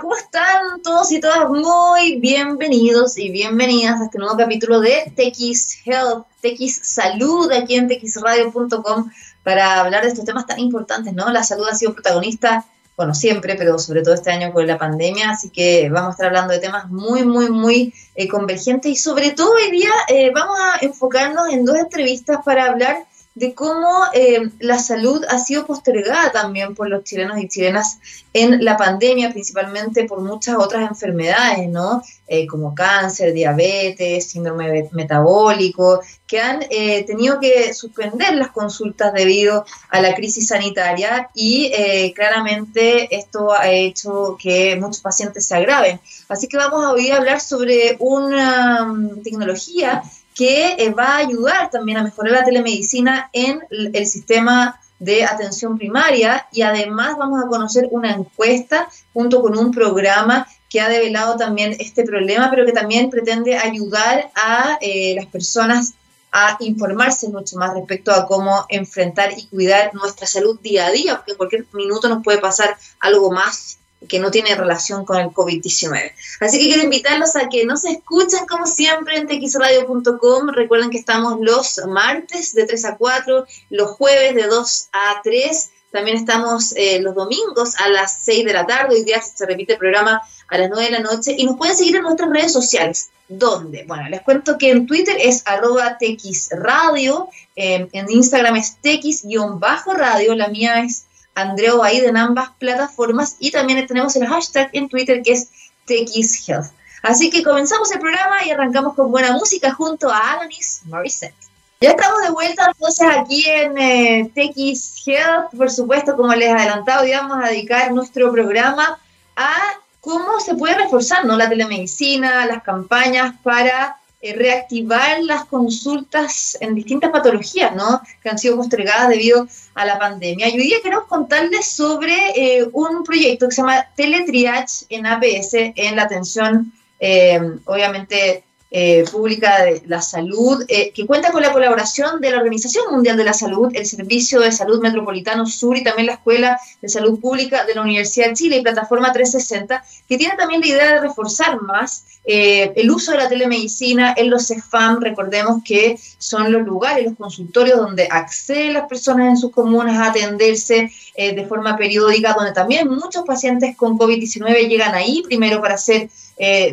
¿cómo están todos y todas? Muy bienvenidos y bienvenidas a este nuevo capítulo de TX Health, TX Salud, aquí en txradio.com para hablar de estos temas tan importantes, ¿no? La salud ha sido protagonista, bueno, siempre, pero sobre todo este año con la pandemia, así que vamos a estar hablando de temas muy, muy, muy eh, convergentes y sobre todo hoy día eh, vamos a enfocarnos en dos entrevistas para hablar de cómo eh, la salud ha sido postergada también por los chilenos y chilenas en la pandemia, principalmente por muchas otras enfermedades, ¿no? Eh, como cáncer, diabetes, síndrome metabólico, que han eh, tenido que suspender las consultas debido a la crisis sanitaria y claramente esto ha hecho que muchos pacientes se agraven. Así que vamos a hoy hablar sobre una mm, tecnología que eh, va a ayudar también a mejorar la telemedicina en el sistema de atención primaria. Y además vamos a conocer una encuesta junto con un programa que ha develado también este problema, pero que también pretende ayudar a eh, las personas a informarse mucho más respecto a cómo enfrentar y cuidar nuestra salud día a día, porque en cualquier minuto nos puede pasar algo más que no tiene relación con el COVID-19. Así que quiero invitarlos a que nos escuchen como siempre en txradio.com. Recuerden que estamos los martes de 3 a 4, los jueves de 2 a 3. También estamos eh, los domingos a las 6 de la tarde. Hoy día se repite el programa a las 9 de la noche. Y nos pueden seguir en nuestras redes sociales. ¿Dónde? Bueno, les cuento que en Twitter es arroba txradio, eh, en Instagram es tx-radio, la mía es Andreo ahí en ambas plataformas y también tenemos el hashtag en Twitter que es TXHealth. Así que comenzamos el programa y arrancamos con buena música junto a Alanis Morissette. Ya estamos de vuelta entonces aquí en eh, Health, por supuesto, como les he adelantado, y vamos a dedicar nuestro programa a cómo se puede reforzar ¿no? la telemedicina, las campañas para reactivar las consultas en distintas patologías, ¿no? Que han sido postergadas debido a la pandemia. Y hoy día queremos contarles sobre eh, un proyecto que se llama Teletriage en APS, en la atención, eh, obviamente, eh, Pública de la Salud, eh, que cuenta con la colaboración de la Organización Mundial de la Salud, el Servicio de Salud Metropolitano Sur y también la Escuela de Salud Pública de la Universidad de Chile y Plataforma 360, que tiene también la idea de reforzar más eh, el uso de la telemedicina en los CEFAM. Recordemos que son los lugares, los consultorios donde acceden las personas en sus comunas a atenderse de forma periódica, donde también muchos pacientes con COVID-19 llegan ahí primero para ser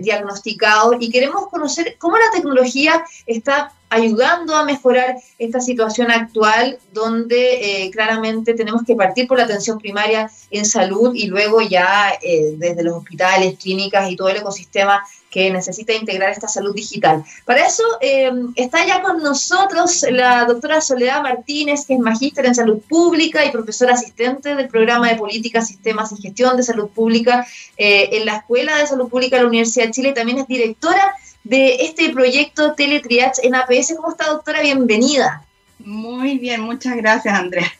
diagnosticados. Y queremos conocer cómo la tecnología está ayudando a mejorar esta situación actual donde eh, claramente tenemos que partir por la atención primaria en salud y luego ya eh, desde los hospitales, clínicas y todo el ecosistema que necesita integrar esta salud digital. Para eso eh, está ya con nosotros la doctora Soledad Martínez, que es magíster en salud pública y profesora asistente del programa de política, sistemas y gestión de salud pública en la Escuela de Salud Pública de la Universidad de Chile y también es directora de este proyecto Teletriage en APS. ¿Cómo está, doctora? Bienvenida. Muy bien, muchas gracias, Andrea.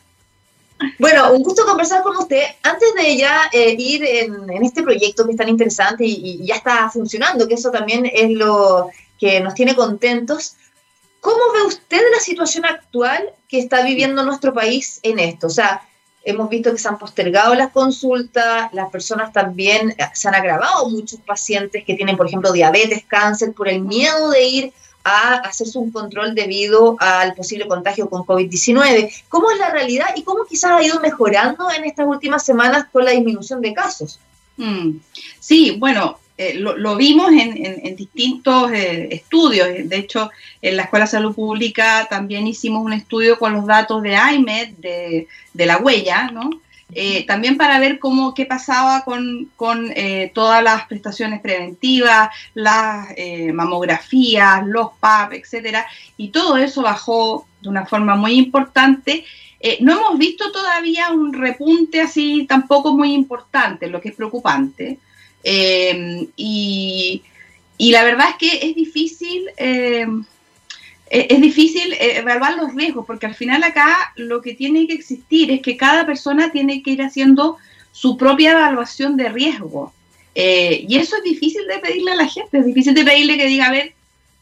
Bueno, un gusto conversar con usted. Antes de ya eh, ir en, este proyecto que es tan interesante y, ya está funcionando, que eso también es lo que nos tiene contentos, ¿cómo ve usted la situación actual que está viviendo nuestro país en esto? O sea, hemos visto que se han postergado las consultas, las personas también eh, se han agravado muchos pacientes que tienen, por ejemplo, diabetes, cáncer, por el miedo de ir a hacerse un control debido al posible contagio con COVID-19. ¿Cómo es la realidad y cómo quizás ha ido mejorando en estas últimas semanas con la disminución de casos? Mm. Sí, bueno, eh, lo, vimos en, distintos eh, estudios. De hecho, en la Escuela de Salud Pública también hicimos un estudio con los datos de AIMED, de, la huella, ¿no? Eh, también para ver cómo qué pasaba con, todas las prestaciones preventivas, las mamografías, los PAP, etcétera, y todo eso bajó de una forma muy importante. no hemos visto todavía un repunte así tampoco muy importante, lo que es preocupante. Em, y, la verdad es que es difícil, em, e, es difícil eh, evaluar los riesgos, porque al final acá lo que tiene que existir es que cada persona tiene que ir haciendo su propia evaluación de riesgo. Eh, y eso es difícil de pedirle a la gente, es difícil de pedirle que diga, a ver,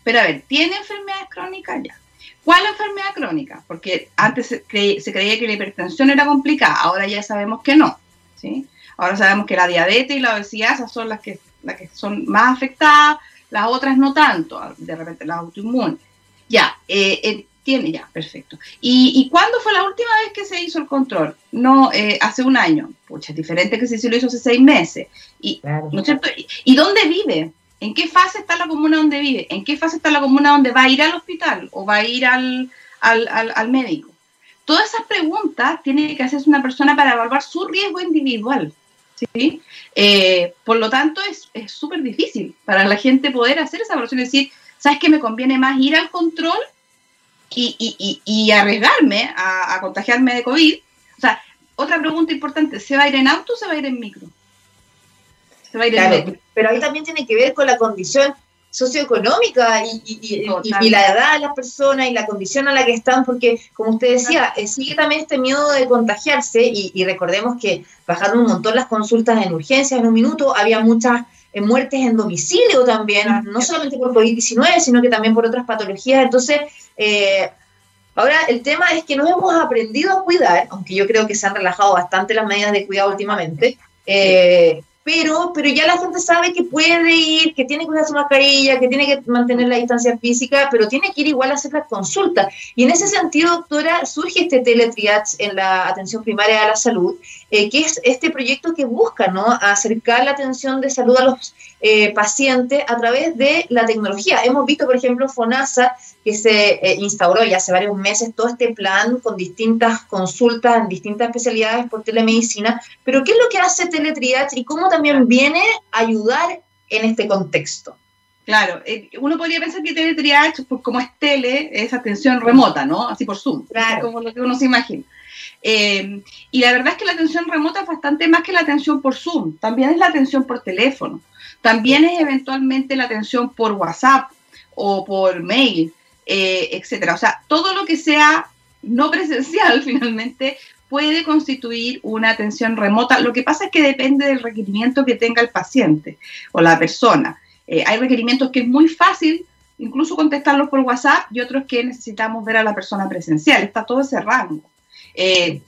pero a ver, ¿tiene enfermedades crónicas ya? ¿Cuál enfermedad crónica? Porque antes se, se, creía que la hipertensión era complicada, ahora ya sabemos que no. ¿sí? Ahora sabemos que la diabetes y la obesidad esas son las que, las que son más afectadas, las otras no tanto, de repente las autoinmunes. Ya, eh, eh, tiene ya, perfecto. ¿Y, ¿Y, cuándo fue la última vez que se hizo el control? No, eh, hace un año. Pucha, es diferente que si se lo hizo hace seis meses. Y, ¿no es cierto? ¿Y, dónde vive? ¿En qué fase está la comuna donde vive? ¿En qué fase está la comuna donde va a ir al hospital o va a ir al, al, al, médico? Todas esas preguntas tiene que hacerse una persona para evaluar su riesgo individual. ¿Sí? Eh, por lo tanto, es súper difícil para la gente poder hacer esa evaluación y decir, ¿sabes qué me conviene más ir al control y, y, arriesgarme a, contagiarme de COVID. O sea, otra pregunta importante, ¿se va a ir en auto o se va a ir en micro? Se va a ir en metro. Pero ahí también tiene que ver con la condición socioeconómica y, la edad de las personas y la condición a la que están, porque como usted decía, eh, sigue también este miedo de contagiarse y, recordemos que bajaron un montón las consultas en urgencias en un minuto, había muchas eh, muertes en domicilio también, no solamente por COVID-19, sino que también por otras patologías, entonces eh, ahora, el tema es que nos hemos aprendido a cuidar, aunque yo creo que se han relajado bastante las medidas de cuidado últimamente, eh, pero, pero ya la gente sabe que puede ir, que tiene que usar su mascarilla, que tiene que mantener la distancia física, pero tiene que ir igual a hacer las consultas. Y en ese sentido, doctora, surge este teletriage en la atención primaria de la salud, eh, que es este proyecto que busca ¿no? acercar la atención de salud a los eh, pacientes a través de la tecnología. Hemos visto, por ejemplo, FONASA, que se eh, instauró ya hace varios meses todo este plan con distintas consultas en distintas especialidades por telemedicina, pero ¿qué es lo que hace Teletriage y cómo también viene a ayudar en este contexto? Claro, eh, uno podría pensar que Teletriage, pues como es tele, es atención remota, ¿no? Así por Zoom, claro. como lo que uno se imagina. y la verdad es que la atención remota es bastante más que la atención por Zoom, también es la atención por teléfono. También es eventualmente la atención por WhatsApp o por mail, eh, etcétera. O sea, todo lo que sea no presencial finalmente puede constituir una atención remota. Lo que pasa es que depende del requerimiento que tenga el paciente o la persona. Eh, hay requerimientos que es muy fácil incluso contestarlos por WhatsApp y otros que necesitamos ver a la persona presencial. Está todo ese rango. Eh,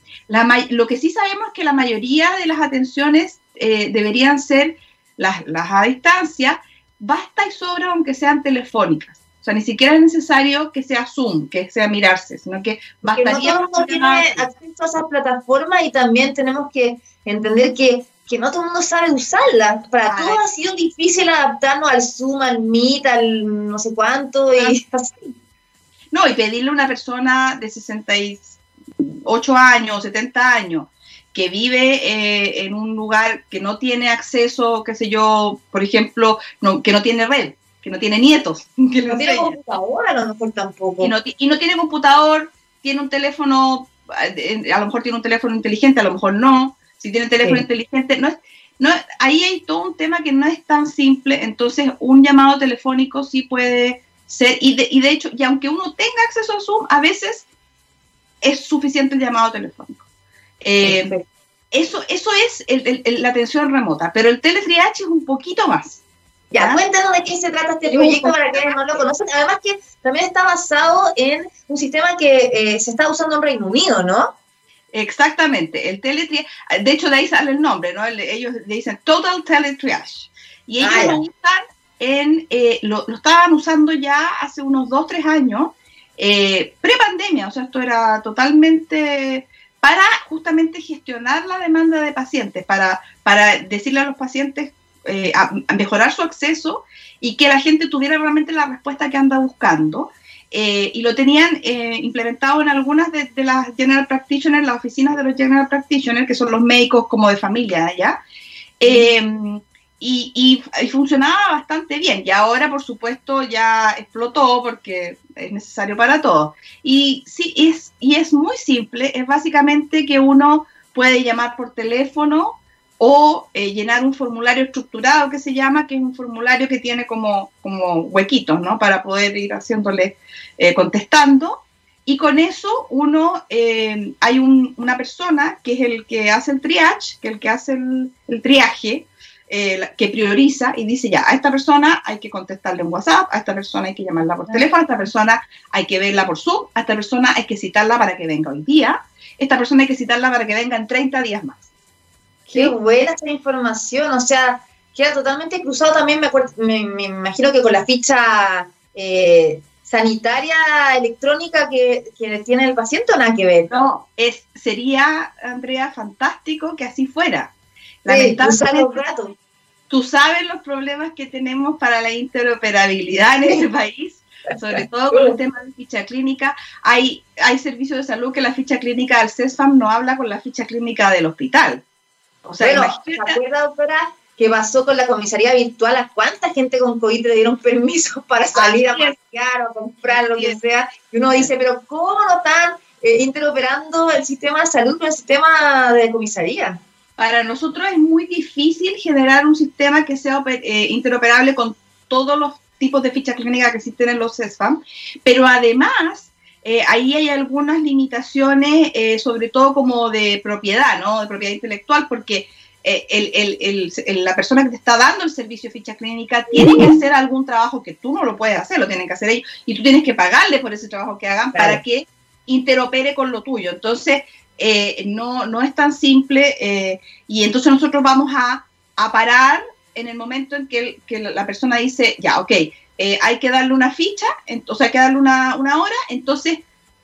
lo que sí sabemos es que la mayoría de las atenciones deberían ser las, a distancia, basta y sobra aunque sean telefónicas. O sea, ni siquiera es necesario que sea Zoom, que sea mirarse, sino que bastaría... no todo el mundo tiene acceso a esas plataformas y también tenemos que entender que, no todo el mundo sabe usarlas. Para todos ha sido difícil adaptarnos al Zoom, al Meet, al no sé cuánto y así. No, y pedirle a una persona de 68 años, 70 años, que vive eh, en un lugar que no tiene acceso, qué sé yo, por ejemplo, que no tiene red, que no tiene nietos. Que no tiene computador, a lo mejor tampoco. Y no, tiene computador, tiene un teléfono, eh, a lo mejor tiene un teléfono inteligente, a lo mejor no. Si tiene teléfono inteligente, no es, no, ahí hay todo un tema que no es tan simple, entonces un llamado telefónico sí puede ser, y de, y de hecho, y aunque uno tenga acceso a Zoom, a veces es suficiente el llamado telefónico. Eh, eso, eso es la atención remota, pero el teletriage es un poquito más. Ya, cuéntanos de qué se trata este proyecto para quienes no lo conocen. Además que también está basado en un sistema que eh, se está usando en Reino Unido, ¿no? Exactamente, el teletriage, de hecho de ahí sale el nombre, ¿no? ellos le dicen Total Teletriage. Y ellos ah, lo usan en, eh, lo, estaban usando ya hace unos 2, 3 años, pre-pandemia, o sea, esto era totalmente para justamente gestionar la demanda de pacientes, para, para decirle a los pacientes eh, mejorar su acceso y que la gente tuviera realmente la respuesta que anda buscando. Eh, y lo tenían eh, implementado en algunas de, las General Practitioners, las oficinas de los General Practitioners, que son los médicos como de familia allá. Y, funcionaba bastante bien. Y ahora, por supuesto, ya explotó porque es necesario para todos. Y sí, es, y es muy simple. Es básicamente que uno puede llamar por teléfono o eh, llenar un formulario estructurado que se llama, que es un formulario que tiene como, como huequitos, ¿no? Para poder ir haciéndole, eh, contestando. Y con eso uno, eh, hay una persona que es el que hace el triage, que es el que hace el, el triaje, eh, que prioriza y dice ya, a esta persona hay que contestarle en WhatsApp, a esta persona hay que llamarla por teléfono, a esta persona hay que verla por Zoom, a esta persona hay que citarla para que venga hoy día, esta persona hay que citarla para que venga en 30 días más. Qué buena esta información, o sea, queda totalmente cruzado también, me, me, imagino que con la ficha eh, sanitaria electrónica que, tiene el paciente o nada que ver. No, es, sería, Andrea, fantástico que así fuera. Lamentablemente, tú sabes los problemas que tenemos para la interoperabilidad en este país, sobre todo con el tema de ficha clínica. Hay, hay servicios de salud que la ficha clínica del CESFAM no habla con la ficha clínica del hospital. O sea, bueno, imagínate. doctora, qué pasó con la comisaría virtual? ¿A cuánta gente con COVID le dieron permiso para salir a pasear o comprar lo que sea? Y uno dice, pero ¿cómo no están eh, interoperando el sistema de salud con el sistema de comisaría? Para nosotros es muy difícil generar un sistema que sea eh, interoperable con todos los tipos de fichas clínicas que existen en los CESFAM, pero además eh, ahí hay algunas limitaciones, sobre todo como de propiedad, ¿no? De propiedad intelectual, porque el, el, la persona que te está dando el servicio de ficha clínica tiene que hacer algún trabajo que tú no lo puedes hacer, lo tienen que hacer ellos, y tú tienes que pagarle por ese trabajo que hagan para que interopere con lo tuyo. Entonces, eh, no, no es tan simple, eh, y entonces nosotros vamos a, a, parar en el momento en que, que la persona dice, ya, ok, eh, hay que darle una ficha, entonces hay que darle una, una hora, entonces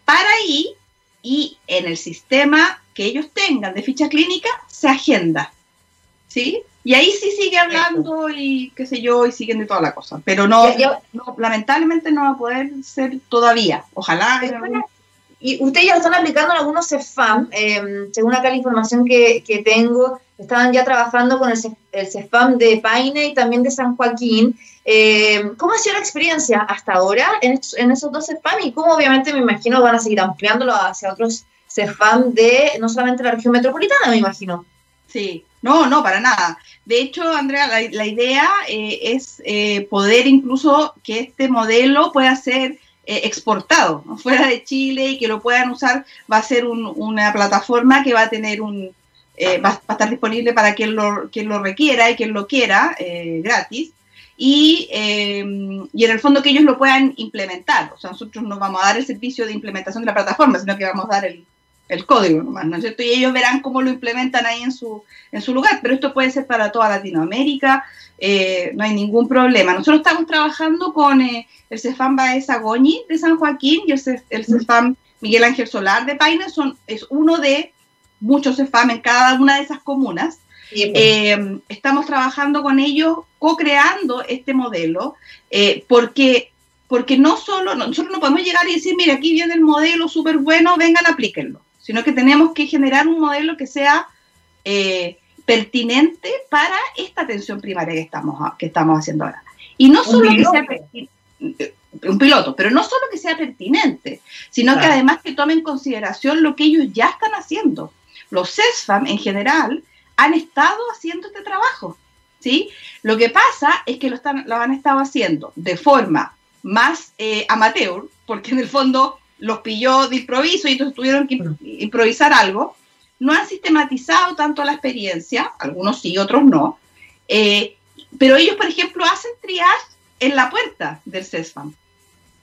para ahí y en el sistema que ellos tengan de ficha clínica se agenda. ¿sí? Y ahí sí sigue hablando y qué sé yo, y siguen de toda la cosa. Pero no, lamentablemente no va a poder ser todavía. Ojalá. Y ustedes ya lo están aplicando en algunos CEFAM, em, según acá la información que, tengo, estaban ya trabajando con el, CEFAM de Paine y también de San Joaquín. Em, ¿Cómo ha sido la experiencia hasta ahora en, en esos dos CEFAM y cómo obviamente me imagino van a seguir ampliándolo hacia otros CEFAM de no solamente la región metropolitana, me imagino? Sí, no, no, para nada. De hecho, Andrea, la, idea eh, es eh, poder incluso que este modelo pueda ser eh, exportado fuera de Chile y que lo puedan usar. Va a ser una plataforma que va a tener un, va, a estar disponible para quien lo, quien lo requiera y quien lo quiera, gratis. Y, y, en el fondo que ellos lo puedan implementar. O sea, nosotros no vamos a dar el servicio de implementación de la plataforma, sino que vamos a dar el, el código nomás, ¿no es cierto? Y ellos verán cómo lo implementan ahí en su, en su lugar, pero esto puede ser para toda Latinoamérica, eh, no hay ningún problema. Nosotros estamos trabajando con eh, el CEFAM Baeza Goñi de San Joaquín y el, CEFAM Miguel Ángel Solar de Paine, son, es uno de muchos CEFAM en cada una de esas comunas. Pues. Eh, estamos trabajando con ellos, co-creando este modelo, porque, porque no solo, nosotros no podemos llegar y decir, mira, aquí viene el modelo súper bueno, vengan, aplíquenlo sino que tenemos que generar un modelo que sea eh, pertinente para esta atención primaria que estamos, que estamos haciendo ahora. Y no solo que sea eh, un piloto, pero no solo que sea pertinente, sino que además que tome en consideración lo que ellos ya están haciendo. Los CESFAM en general han estado haciendo este trabajo, ¿sí? Lo que pasa es que lo, están, lo han estado haciendo de forma más eh, amateur, porque en el fondo los pilló de improviso y entonces tuvieron que improvisar algo, no han sistematizado tanto la experiencia, algunos sí, otros no, eh, pero ellos, por ejemplo, hacen triage en la puerta del CESFAM.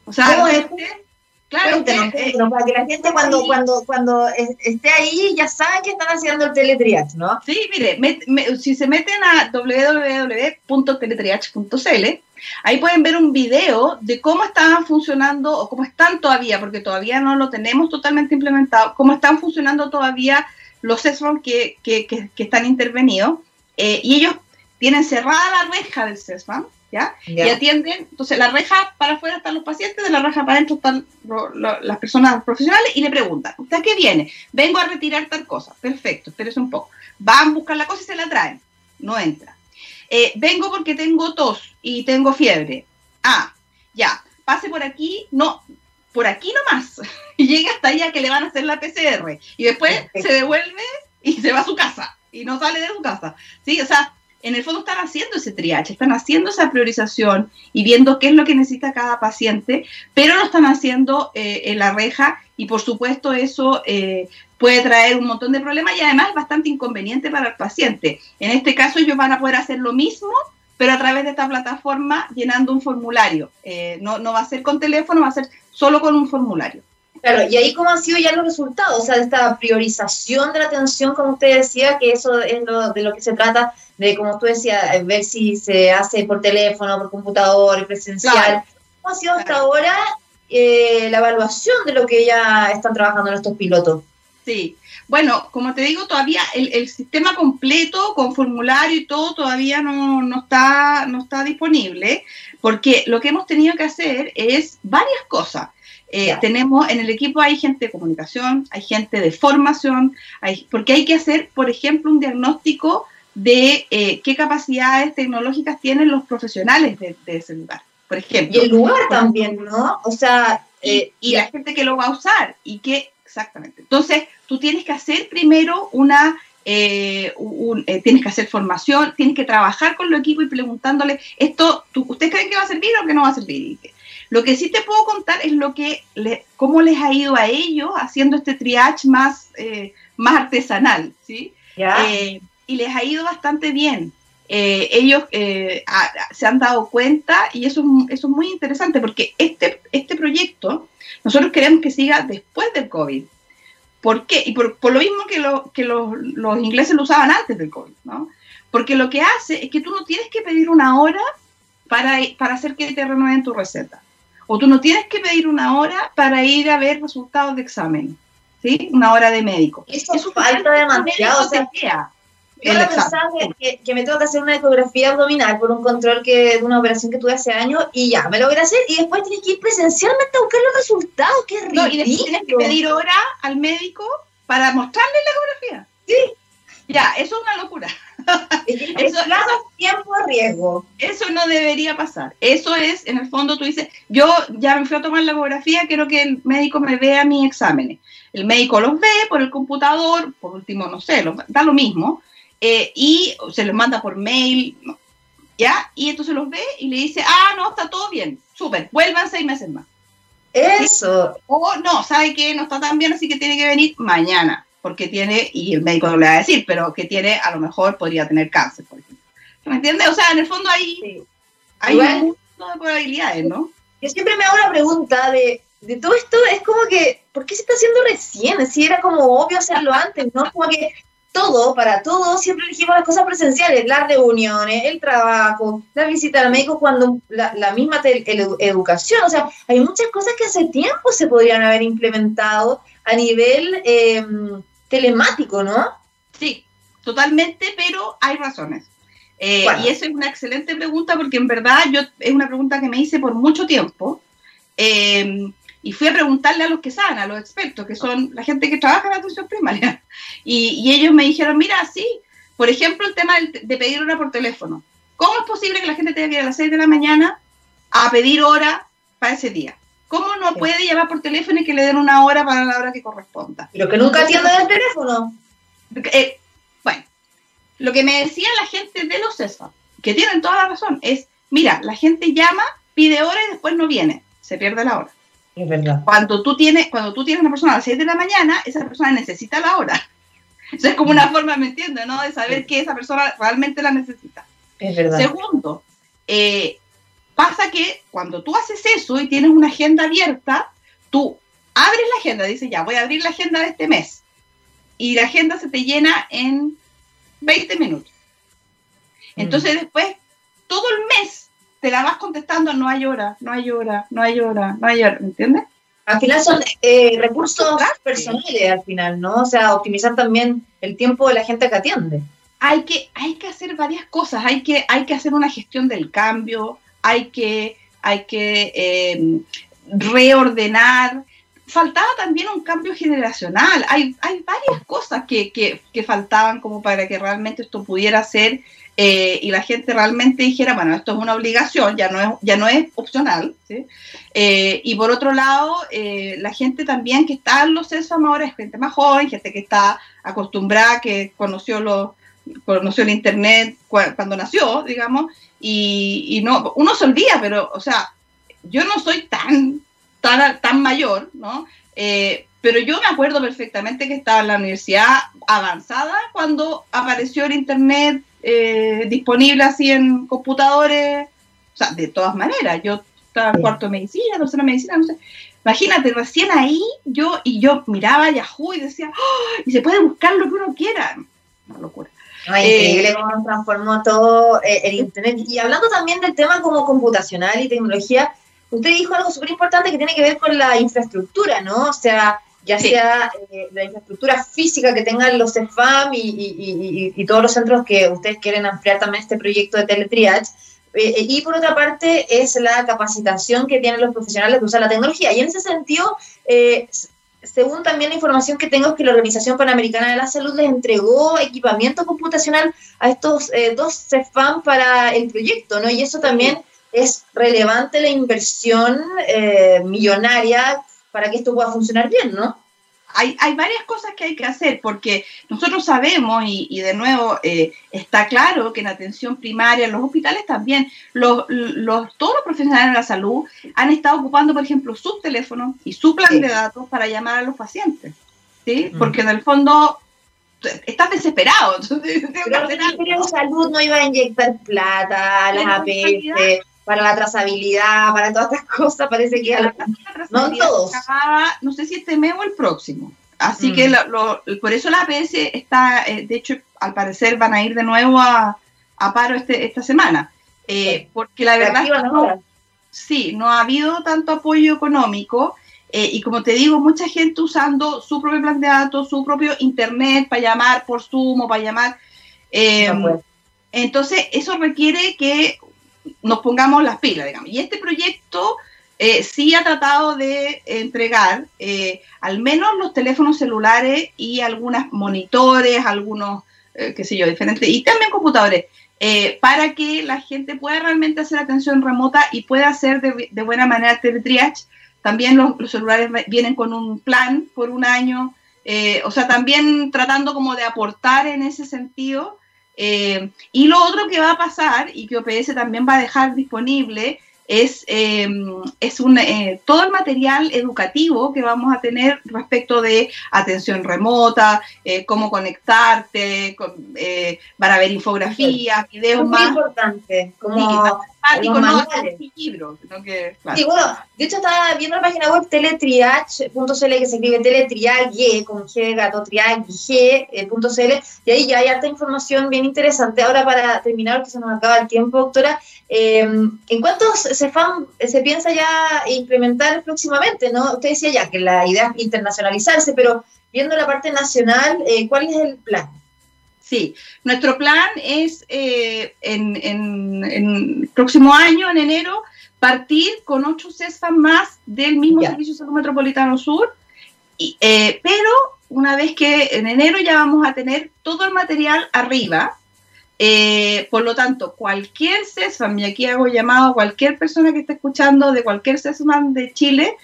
O sea, este, claro, eh, para que la gente cuando, cuando, cuando esté ahí ya sabe que están haciendo el teletriage, ¿no? Sí, mire, si se meten a www.teletriage.cl, Ahí pueden ver un video de cómo estaban funcionando o cómo están todavía, porque todavía no lo tenemos totalmente implementado, cómo están funcionando todavía los CESFAM que, que, están intervenidos. Eh, y ellos tienen cerrada la reja del CESFAM, ¿ya? Y atienden, entonces la reja para afuera están los pacientes, de la reja para adentro están las personas profesionales y le preguntan, ¿usted qué viene? Vengo a retirar tal cosa. Perfecto, espérese un poco. Van, a buscar la cosa y se la traen. No entra. Eh, vengo porque tengo tos y tengo fiebre. Ah, ya, pase por aquí, no, por aquí nomás. Y llega hasta allá que le van a hacer la PCR. Y después se devuelve y se va a su casa. Y no sale de su casa. ¿Sí? O sea, en el fondo están haciendo ese triage, están haciendo esa priorización y viendo qué es lo que necesita cada paciente, pero lo están haciendo eh, en la reja y por supuesto eso eh, puede traer un montón de problemas y además es bastante inconveniente para el paciente. En este caso ellos van a poder hacer lo mismo, pero a través de esta plataforma llenando un formulario. Eh, no, no va a ser con teléfono, va a ser solo con un formulario. Claro, y ahí cómo han sido ya los resultados, o sea, de esta priorización de la atención, como usted decía, que eso es lo, de lo que se trata, de como tú decías, ver si se hace por teléfono, por computador, presencial. ¿Cómo ha sido hasta ahora eh, la evaluación de lo que ya están trabajando nuestros pilotos? Sí, bueno, como te digo, todavía el, sistema completo con formulario y todo todavía no, no, está, no está disponible, porque lo que hemos tenido que hacer es varias cosas. Eh, tenemos en el equipo hay gente de comunicación, hay gente de formación, hay, porque hay que hacer, por ejemplo, un diagnóstico de eh, qué capacidades tecnológicas tienen los profesionales de, ese lugar, por ejemplo. Y el lugar también, ¿no? O sea, y, eh, la gente que lo va a usar y que, exactamente. Entonces, tú tienes que hacer primero una tienes que hacer formación, tienes que trabajar con el equipo y preguntándole, esto, ¿ustedes creen que va a servir o que no va a servir? Lo que sí te puedo contar es lo que cómo les ha ido a ellos haciendo este triage más, eh, más artesanal, ¿sí? Eh, y les ha ido bastante bien. Eh, ellos se han dado cuenta y eso, eso es muy interesante porque este, este proyecto nosotros queremos que siga después del COVID. ¿Por qué? Y por, lo mismo que, lo, que los, los, ingleses lo usaban antes del COVID, ¿no? Porque lo que hace es que tú no tienes que pedir una hora para, para hacer que te renueven tu receta. O tú no tienes que pedir una hora para ir a ver resultados de examen, ¿sí? Una hora de médico. Eso, Eso falta demasiado. O sea, yo pensaba que, que, me tengo que hacer una ecografía abdominal por un control que de una operación que tuve hace años y ya, me lo voy a hacer y después tienes que ir presencialmente a buscar los resultados. ¡Qué ridículo! No, y después tienes que pedir hora al médico para mostrarle la ecografía. Sí. Ya, eso es una locura. eso, tiempo riesgo. Eso no debería pasar. Eso es, en el fondo, tú dices, yo ya me fui a tomar la ecografía, quiero que el médico me vea mis exámenes. El médico los ve por el computador, por último, no sé, da lo mismo, eh, y se los manda por mail, ¿ya? Y entonces los ve y le dice, ah, no, está todo bien, súper, vuelvan seis meses más. Eso. O no, ¿sabe qué? No está tan bien, así que tiene que venir mañana porque tiene, y el médico no le va a decir, pero que tiene, a lo mejor podría tener cáncer, por ejemplo. ¿Me entiendes? O sea, en el fondo hay, hay un mundo de probabilidades, ¿no? Yo siempre me hago la pregunta de, de todo esto, es como que, ¿por qué se está haciendo recién? Si era como obvio hacerlo antes, ¿no? Como que todo, para todo, siempre elegimos las cosas presenciales, las reuniones, el trabajo, la visita al médico, cuando la, la misma educación, o sea, hay muchas cosas que hace tiempo se podrían haber implementado a nivel eh, telemático, ¿no? Sí, totalmente, pero hay razones. Eh, y esa es una excelente pregunta porque en verdad yo es una pregunta que me hice por mucho tiempo eh, y fui a preguntarle a los que saben, a los expertos, que son la gente que trabaja en la atención primaria. Y, ellos me dijeron, mira, sí, por ejemplo, el tema de, pedir hora por teléfono. ¿Cómo es posible que la gente tenga que ir a las 6 de la mañana a pedir hora para ese día? ¿Cómo no puede llamar por teléfono y que le den una hora para la hora que corresponda? Pero que nunca atiendan el teléfono. Eh, bueno, lo que me decía la gente de los CESFA, que tienen toda la razón, es, mira, la gente llama, pide hora y después no viene, se pierde la hora. Es verdad. Cuando tú tienes, cuando tú tienes una persona a las 6 de la mañana, esa persona necesita la hora. Eso es como una forma, ¿me entiendes? ¿no? De saber que esa persona realmente la necesita. Es verdad. Segundo, eh, Pasa que cuando tú haces eso y tienes una agenda abierta, tú abres la agenda, dices, ya, voy a abrir la agenda de este mes. Y la agenda se te llena en 20 minutos. Mm. Entonces después, todo el mes te la vas contestando, no hay hora, no hay hora, no hay hora, no hay hora, ¿me entiendes? Al final son eh, recursos personales, al final, ¿no? O sea, optimizar también el tiempo de la gente que atiende. Hay que, hay que hacer varias cosas, hay que, hay que hacer una gestión del cambio, hay que, hay que em, reordenar. Faltaba también un cambio generacional. Hay, hay varias cosas que, que, faltaban como para que realmente esto pudiera ser eh, y la gente realmente dijera, bueno, esto es una obligación, ya no es, ya no es opcional. Eh, y por otro lado, eh, la gente también que está en los CESFAM ahora es gente más joven, gente que está acostumbrada, que conoció los conoció el internet cuando nació, digamos, y, no, uno se olvida, pero, o sea, yo no soy tan, tan, tan mayor, ¿no? Eh, pero yo me acuerdo perfectamente que estaba en la universidad avanzada cuando apareció el internet eh, disponible así en computadores, o sea, de todas maneras, yo estaba en cuarto de medicina, tercera medicina, no sé, imagínate, recién ahí yo y yo miraba Yahoo y decía, ¡Oh! y se puede buscar lo que uno quiera. Una locura. Increíble cómo transformó todo el Internet. Y hablando también del tema como computacional y tecnología, usted dijo algo súper importante que tiene que ver con la infraestructura, ¿no? O sea, ya sea eh, la infraestructura física que tengan los CEFAM y, todos los centros que ustedes quieren ampliar también este proyecto de teletriage. Eh, eh, y por otra parte es la capacitación que tienen los profesionales de usar la tecnología. Y en ese sentido, según también la información que tengo, es que la Organización Panamericana de la Salud les entregó equipamiento computacional a estos dos CEFAM para el proyecto, ¿no? Y eso también es relevante la inversión millonaria para que esto pueda funcionar bien, ¿no? Hay, hay, varias cosas que hay que hacer porque nosotros sabemos y, de nuevo eh, está claro que en atención primaria, en los hospitales también, los, los, todos los profesionales de la salud han estado ocupando, por ejemplo, su teléfono y su plan de datos para llamar a los pacientes, ¿sí? Mm. Porque en el fondo estás desesperado. Pero el Ministerio de Salud no iba a inyectar plata a las APS para la trazabilidad, para todas estas cosas, parece que no todos. no sé si este mes o el próximo. Así que mm. por eso la APS está, eh, de hecho, al parecer van a ir de nuevo a, paro este, esta semana. Eh, porque la verdad es que no, sí, no ha habido tanto apoyo económico. Eh, y como te digo, mucha gente usando su propio plan de datos, su propio internet para llamar por Zoom o para llamar. entonces, eso requiere que nos pongamos las pilas, digamos. Y este proyecto eh, sí ha tratado de entregar eh, al menos los teléfonos celulares y algunos monitores, algunos, eh, qué sé yo, diferentes, y también computadores, para que la gente pueda realmente hacer atención remota y pueda hacer de, buena manera teletriage. También los, los, celulares vienen con un plan por un año, o sea, también tratando como de aportar en ese sentido eh, y lo otro que va a pasar y que OPS también va a dejar disponible es, em, es un, eh, todo el material educativo que vamos a tener respecto de atención remota, eh, cómo conectarte, para ver infografías, videos es más. Muy importante, como no, libro, que, Sí, bueno, de hecho estaba viendo la página web teletriage.cl que se escribe teletriage con G de gato, triage.cl y ahí ya hay harta información bien interesante. Ahora para terminar, que se nos acaba el tiempo, doctora, em, ¿en cuántos CEFAM se piensa ya implementar próximamente? ¿no? Usted decía ya que la idea es internacionalizarse, pero viendo la parte nacional, eh, ¿cuál es el plan? Sí, nuestro plan es eh, en, el próximo año, en enero, partir con ocho cestas más del mismo Servicio Salud Metropolitano Sur, eh, pero una vez que en enero ya vamos a tener todo el material arriba, eh, por lo tanto, cualquier CESFAM, y aquí hago llamado a cualquier persona que esté escuchando de cualquier CESFAM de Chile,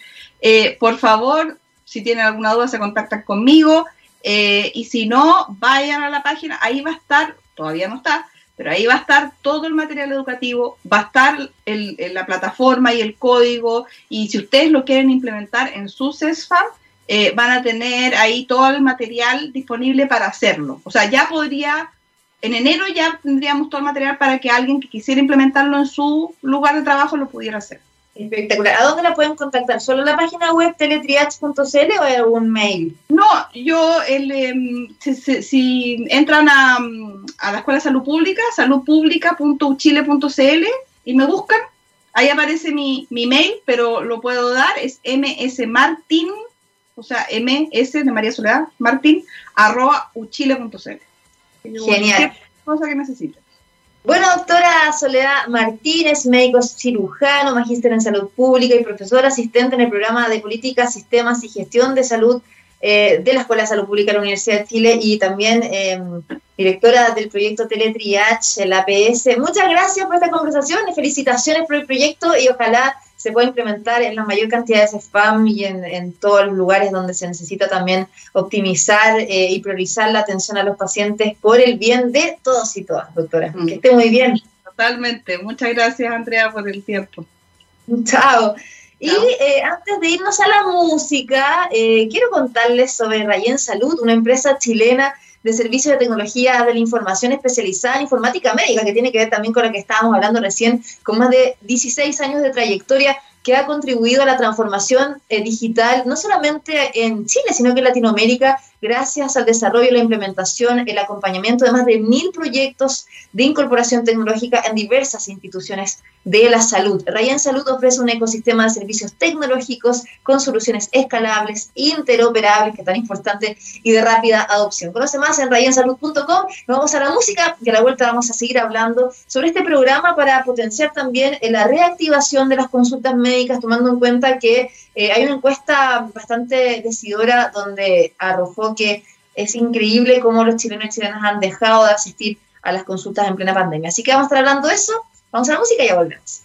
por favor, si tienen alguna duda, se contactan conmigo. Eh, y si no, vayan a la página, ahí va a estar, todavía no está, pero ahí va a estar todo el material educativo, va a estar el, la plataforma y el código, y si ustedes lo quieren implementar en su CESFAM, eh, van a tener ahí todo el material disponible para hacerlo. O sea, ya podría, en enero ya tendríamos todo el material para que alguien que quisiera implementarlo en su lugar de trabajo lo pudiera hacer. Espectacular. ¿A dónde la pueden contactar? ¿Solo en la página web teletriage.cl o en algún mail? No, yo, el, em, si, entran a, a, la Escuela de Salud Pública, saludpublica.uchile.cl y me buscan, ahí aparece mi, mi mail, pero lo puedo dar, es msmartin, o sea, ms de María Soledad, martin, arroba uchile.cl. Genial. Cosa que necesiten. Bueno, doctora Soledad Martínez, médico cirujano, magíster en salud pública y profesora asistente en el programa de políticas, sistemas y gestión de salud eh, de la Escuela de Salud Pública de la Universidad de Chile y también em, directora del proyecto Teletriage, el APS. Muchas gracias por esta conversación y felicitaciones por el proyecto y ojalá se pueda implementar en la mayor cantidad de spam y en, todos los lugares donde se necesita también optimizar eh, y priorizar la atención a los pacientes por el bien de todos y todas, doctora. Mm. Que esté muy bien. Totalmente. Muchas gracias, Andrea, por el tiempo. Chao. Y eh, antes de irnos a la música, eh, quiero contarles sobre Rayen Salud, una empresa chilena de servicios de tecnología de la información especializada en informática médica, que tiene que ver también con lo que estábamos hablando recién, con más de 16 años de trayectoria que ha contribuido a la transformación eh, digital, no solamente en Chile, sino que en Latinoamérica, gracias al desarrollo, la implementación, el acompañamiento de más de mil proyectos de incorporación tecnológica en diversas instituciones de la salud. Ryan Salud ofrece un ecosistema de servicios tecnológicos con soluciones escalables, interoperables, que es tan importante, y de rápida adopción. Conoce más en ryansalud.com. Vamos a la música y a la vuelta vamos a seguir hablando sobre este programa para potenciar también la reactivación de las consultas médicas, tomando en cuenta que eh, hay una encuesta bastante decidora donde arrojó que es increíble cómo los chilenos y chilenas han dejado de asistir a las consultas en plena pandemia. Así que vamos a estar hablando de eso Vamos a la música y ya volvemos.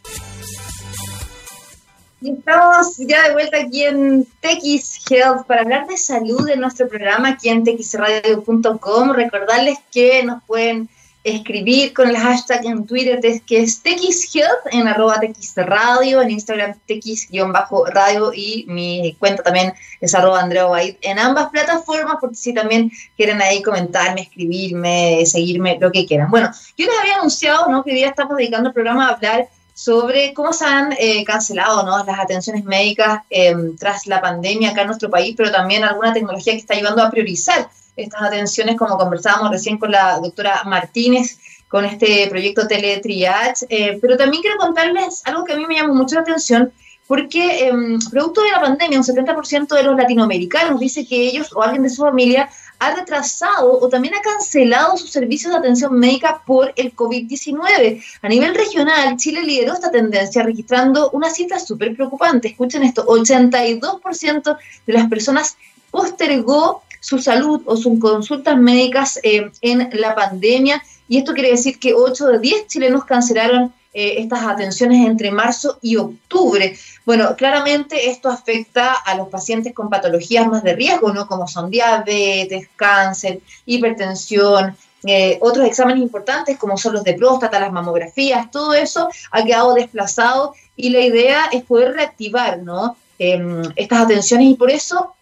Y estamos ya de vuelta aquí en TX Health para hablar de salud en nuestro programa aquí en txradio.com. Recordarles que nos pueden escribir con el hashtag en Twitter que es TXHealth, en arroba TXRadio, en Instagram TX-radio y mi cuenta también es arroba Andrea en ambas plataformas, porque si también quieren ahí comentarme, escribirme, seguirme, lo que quieran. Bueno, yo les había anunciado ¿no? que hoy día estamos dedicando el programa a hablar sobre cómo se han eh, cancelado ¿no? las atenciones médicas eh, tras la pandemia acá en nuestro país, pero también alguna tecnología que está ayudando a priorizar estas atenciones, como conversábamos recién con la doctora Martínez, con este proyecto Teletriage. Eh, pero también quiero contarles algo que a mí me llamó mucho la atención, porque em, producto de la pandemia, un 70% de los latinoamericanos dice que ellos o alguien de su familia ha retrasado o también ha cancelado sus servicios de atención médica por el COVID-19. A nivel regional, Chile lideró esta tendencia registrando una cifra súper preocupante. Escuchen esto, 82% de las personas postergó su salud o sus consultas médicas eh, en la pandemia. Y esto quiere decir que 8 de 10 chilenos cancelaron eh, estas atenciones entre marzo y octubre. Bueno, claramente esto afecta a los pacientes con patologías más de riesgo, ¿no? Como son diabetes, cáncer, hipertensión, eh, otros exámenes importantes como son los de próstata, las mamografías, todo eso ha quedado desplazado y la idea es poder reactivar ¿no? Em, estas atenciones y por eso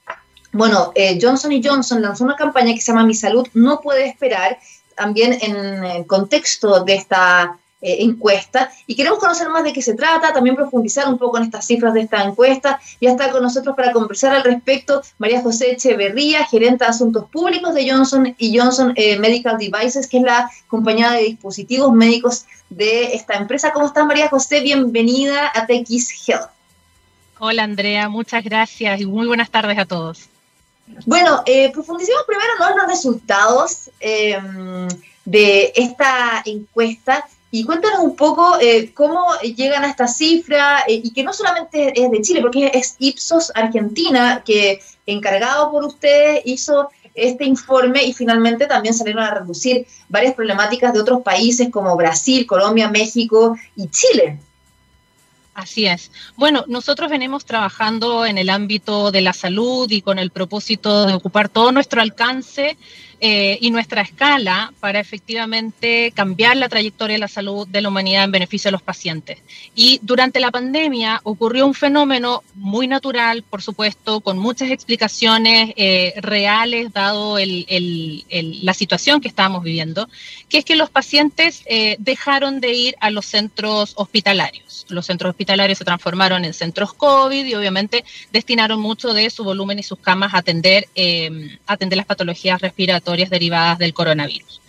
bueno, eh, Johnson Johnson lanzó una campaña que se llama Mi Salud no puede esperar, también en contexto de esta eh, encuesta. Y queremos conocer más de qué se trata, también profundizar un poco en estas cifras de esta encuesta. Ya está con nosotros para conversar al respecto María José Echeverría, gerente de Asuntos Públicos de Johnson Johnson eh, Medical Devices, que es la compañía de dispositivos médicos de esta empresa. ¿Cómo estás, María José? Bienvenida a TX Health. Hola, Andrea. Muchas gracias y muy buenas tardes a todos. Bueno, eh, profundicemos primero en los resultados em, de esta encuesta y cuéntanos un poco eh, cómo llegan a esta cifra eh, y que no solamente es de Chile, porque es Ipsos Argentina que encargado por ustedes hizo este informe y finalmente también salieron a reducir varias problemáticas de otros países como Brasil, Colombia, México y Chile. Así es. Bueno, nosotros venimos trabajando en el ámbito de la salud y con el propósito de ocupar todo nuestro alcance eh, y nuestra escala para efectivamente cambiar la trayectoria de la salud de la humanidad en beneficio de los pacientes. Y durante la pandemia ocurrió un fenómeno muy natural, por supuesto, con muchas explicaciones eh, reales, dado la situación que estábamos viviendo, que es que los pacientes eh, dejaron de ir a los centros hospitalarios. Los centros hospitalarios se transformaron en centros COVID y obviamente destinaron mucho de su volumen y sus camas a atender, atender las patologías respiratorias derivadas del coronavirus.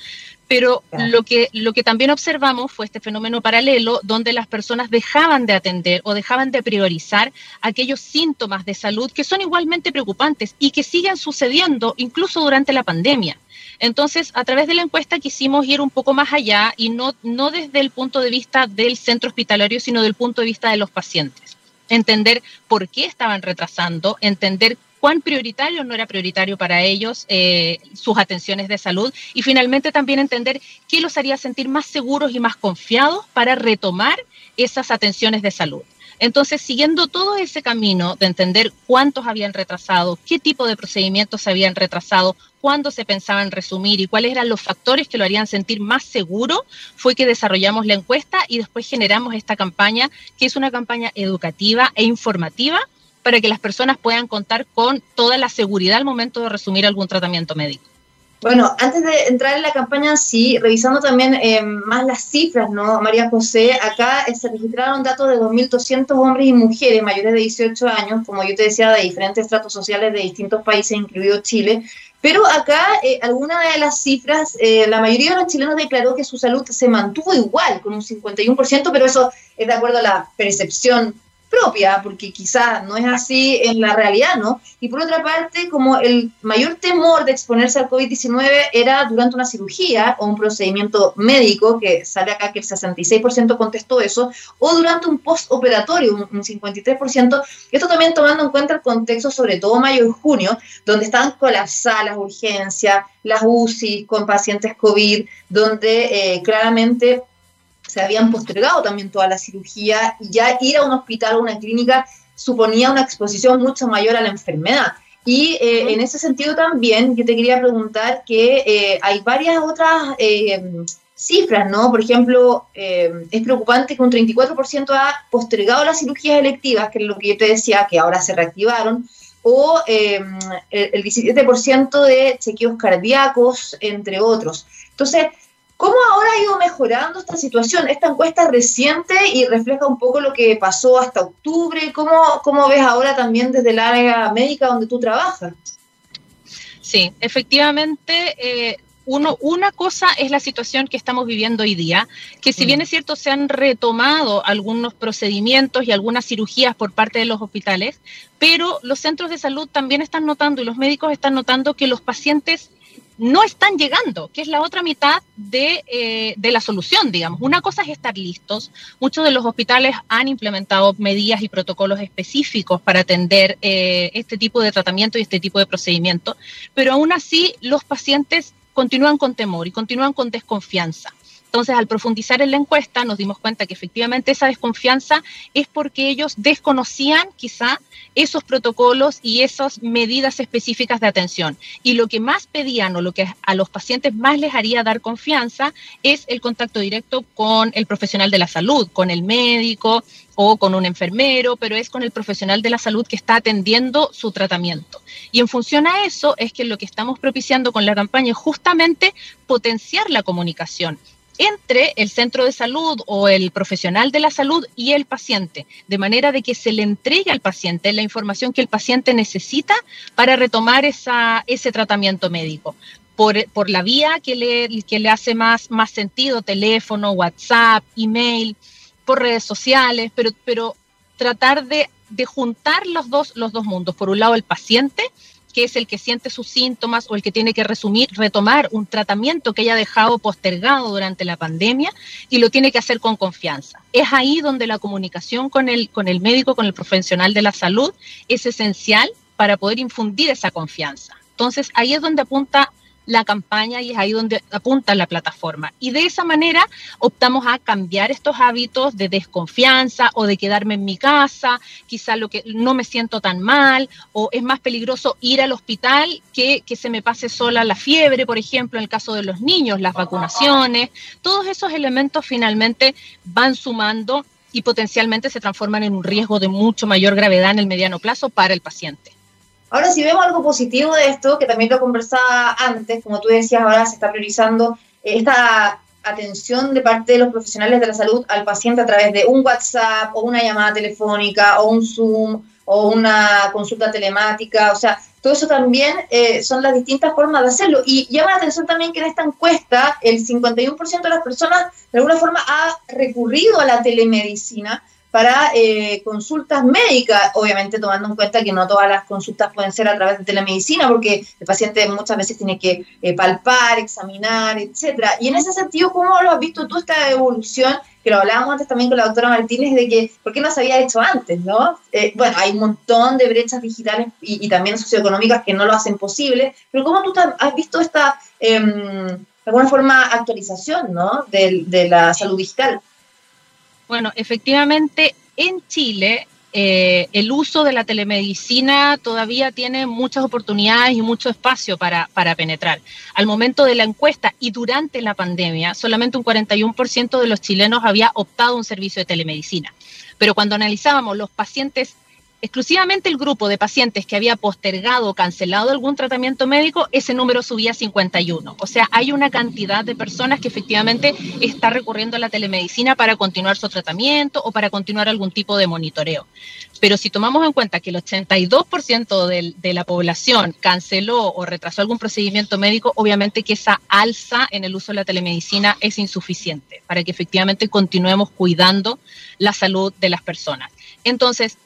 Pero lo que, lo que también observamos fue este fenómeno paralelo donde las personas dejaban de atender o dejaban de priorizar aquellos síntomas de salud que son igualmente preocupantes y que siguen sucediendo incluso durante la pandemia. Entonces, a través de la encuesta quisimos ir un poco más allá y no, no desde el punto de vista del centro hospitalario, sino del punto de vista de los pacientes. Entender por qué estaban retrasando, entender cuán prioritario no era prioritario para ellos eh, sus atenciones de salud y finalmente también entender qué los haría sentir más seguros y más confiados para retomar esas atenciones de salud. Entonces, siguiendo todo ese camino de entender cuántos habían retrasado, qué tipo de procedimientos se habían retrasado, cuándo se pensaba en resumir y cuáles eran los factores que lo harían sentir más seguro, fue que desarrollamos la encuesta y después generamos esta campaña, que es una campaña educativa e informativa para que las personas puedan contar con toda la seguridad al momento de resumir algún tratamiento médico. Bueno, antes de entrar en la campaña, sí, revisando también eh, más las cifras, ¿no? María José, acá eh, se registraron datos de 2.200 hombres y mujeres mayores de 18 años, como yo te decía, de diferentes estratos sociales de distintos países, incluido Chile. Pero acá, eh, algunas de las cifras, eh, la mayoría de los chilenos declaró que su salud se mantuvo igual, con un 51%, pero eso es de acuerdo a la percepción propia, porque quizá no es así en la realidad, ¿no? Y por otra parte, como el mayor temor de exponerse al COVID-19 era durante una cirugía o un procedimiento médico, que sale acá que el 66% contestó eso, o durante un postoperatorio, un, un 53%, esto también tomando en cuenta el contexto, sobre todo mayo y junio, donde estaban colapsadas las urgencias, las UCI con pacientes COVID, donde eh, claramente se habían postergado también toda la cirugía y ya ir a un hospital o una clínica suponía una exposición mucho mayor a la enfermedad. Y eh, en ese sentido también yo te quería preguntar que eh, hay varias otras eh, cifras, ¿no? Por ejemplo, es preocupante que un 34% ha postergado las cirugías electivas, que es lo que yo te decía, que ahora se reactivaron, o el, el 17% de chequeos cardíacos, entre otros. Entonces, ¿Cómo ahora ha ido mejorando esta situación? Esta encuesta reciente y refleja un poco lo que pasó hasta octubre. ¿Cómo, cómo ves ahora también desde el área médica donde tú trabajas? Sí, efectivamente, eh, uno, una cosa es la situación que estamos viviendo hoy día, que si bien mm. es cierto se han retomado algunos procedimientos y algunas cirugías por parte de los hospitales, pero los centros de salud también están notando y los médicos están notando que los pacientes no están llegando, que es la otra mitad de, eh, de, la solución, digamos. Una cosa es estar listos. Muchos de los hospitales han implementado medidas y protocolos específicos para atender eh, este tipo de tratamiento y este tipo de procedimiento, pero aún así los pacientes continúan con temor y continúan con desconfianza. Entonces, al profundizar en la encuesta, nos dimos cuenta que efectivamente esa desconfianza es porque ellos desconocían quizá esos protocolos y esas medidas específicas de atención. Y lo que más pedían o lo que a los pacientes más les haría dar confianza es el contacto directo con el profesional de la salud, con el médico o con un enfermero, pero es con el profesional de la salud que está atendiendo su tratamiento. Y en función a eso es que lo que estamos propiciando con la campaña es justamente potenciar la comunicación entre el centro de salud o el profesional de la salud y el paciente, de manera de que se le entregue al paciente la información que el paciente necesita para retomar esa, ese tratamiento médico. Por, por la vía que le, que le hace más, más sentido, teléfono, WhatsApp, email, por redes sociales, pero, pero tratar de, de juntar los dos, los dos mundos. Por un lado, el paciente que es el que siente sus síntomas o el que tiene que resumir, retomar un tratamiento que haya dejado postergado durante la pandemia y lo tiene que hacer con confianza. Es ahí donde la comunicación con el, con el médico, con el profesional de la salud, es esencial para poder infundir esa confianza. Entonces, ahí es donde apunta la campaña y es ahí donde apunta la plataforma. Y de esa manera optamos a cambiar estos hábitos de desconfianza o de quedarme en mi casa, quizá lo que no me siento tan mal o es más peligroso ir al hospital que que se me pase sola la fiebre, por ejemplo, en el caso de los niños, las vacunaciones, todos esos elementos finalmente van sumando y potencialmente se transforman en un riesgo de mucho mayor gravedad en el mediano plazo para el paciente. Ahora, si vemos algo positivo de esto, que también lo conversaba antes, como tú decías, ahora se está priorizando esta atención de parte de los profesionales de la salud al paciente a través de un WhatsApp o una llamada telefónica o un Zoom o una consulta telemática, o sea, todo eso también eh, son las distintas formas de hacerlo. Y llama la atención también que en esta encuesta el 51% de las personas de alguna forma ha recurrido a la telemedicina para eh, consultas médicas, obviamente tomando en cuenta que no todas las consultas pueden ser a través de telemedicina, porque el paciente muchas veces tiene que eh, palpar, examinar, etcétera. Y en ese sentido, ¿cómo lo has visto tú esta evolución? Que lo hablábamos antes también con la doctora Martínez, de que, ¿por qué no se había hecho antes? ¿no? Eh, bueno, hay un montón de brechas digitales y, y, también socioeconómicas que no lo hacen posible, pero ¿cómo tú has visto esta, eh, de alguna forma, actualización ¿no? de, de la salud digital? Bueno, efectivamente, en Chile eh, el uso de la telemedicina todavía tiene muchas oportunidades y mucho espacio para, para, penetrar. Al momento de la encuesta y durante la pandemia, solamente un 41% de los chilenos había optado un servicio de telemedicina. Pero cuando analizábamos los pacientes exclusivamente el grupo de pacientes que había postergado o cancelado algún tratamiento médico, ese número subía a 51. O sea, hay una cantidad de personas que efectivamente está recurriendo a la telemedicina para continuar su tratamiento o para continuar algún tipo de monitoreo. Pero si tomamos en cuenta que el 82% de, de la población canceló o retrasó algún procedimiento médico, obviamente que esa alza en el uso de la telemedicina es insuficiente para que efectivamente continuemos cuidando la salud de las personas. Entonces,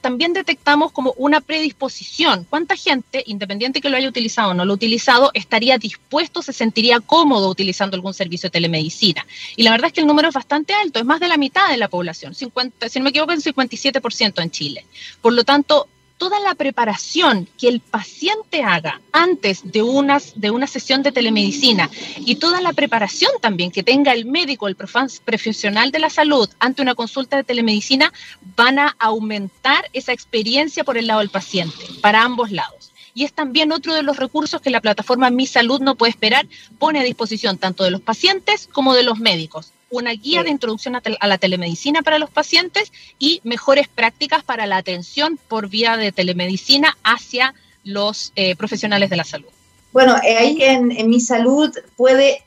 también detectamos como una predisposición. ¿Cuánta gente, independiente que lo haya utilizado o no lo utilizado, estaría dispuesto, se sentiría cómodo utilizando algún servicio de telemedicina? Y la verdad es que el número es bastante alto, es más de la mitad de la población, 50, si no me equivoco, es 57% en Chile. Por lo tanto, toda la preparación que el paciente haga antes de, de una sesión de telemedicina y toda la preparación también que tenga el médico, el profesional de la salud ante una consulta de telemedicina van a aumentar esa experiencia por el lado del paciente, para ambos lados. Y es también otro de los recursos que la plataforma Mi Salud no puede esperar, pone a disposición tanto de los pacientes como de los médicos una guía de introducción a, la telemedicina para los pacientes y mejores prácticas para la atención por vía de telemedicina hacia los eh, profesionales de la salud. Bueno, eh, ahí en, en, mi salud puede,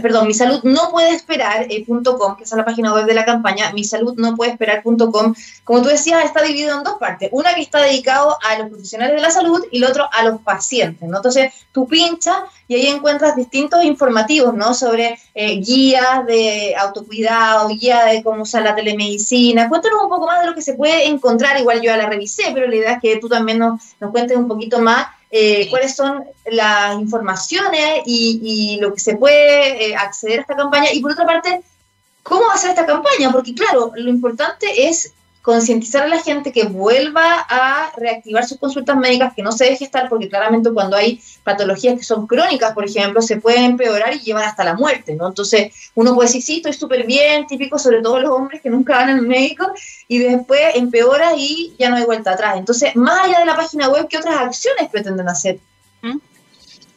perdón, mi salud no puede esperar.com, eh, que es la página web de la campaña, mi salud no puede esperar.com, como tú decías, está dividido en dos partes. Una que está dedicado a los profesionales de la salud y el otro a los pacientes, ¿no? Entonces, tú pinchas y ahí encuentras distintos informativos, ¿no? Sobre eh, guías de autocuidado, guía de cómo usar la telemedicina. Cuéntanos un poco más de lo que se puede encontrar. Igual yo ya la revisé, pero la idea es que tú también nos, nos cuentes un poquito más eh, cuáles son las informaciones y, lo que se puede eh, acceder a esta campaña. Y por otra parte, ¿cómo va a ser esta campaña? Porque claro, lo importante es concientizar a la gente que vuelva a reactivar sus consultas médicas, que no se deje estar, porque claramente cuando hay patologías que son crónicas, por ejemplo, se pueden empeorar y llevar hasta la muerte, ¿no? Entonces, uno puede decir, sí, estoy súper bien, típico sobre todo los hombres que nunca van al médico, y después empeora y ya no hay vuelta atrás. Entonces, más allá de la página web, ¿qué otras acciones pretenden hacer? ¿Mm?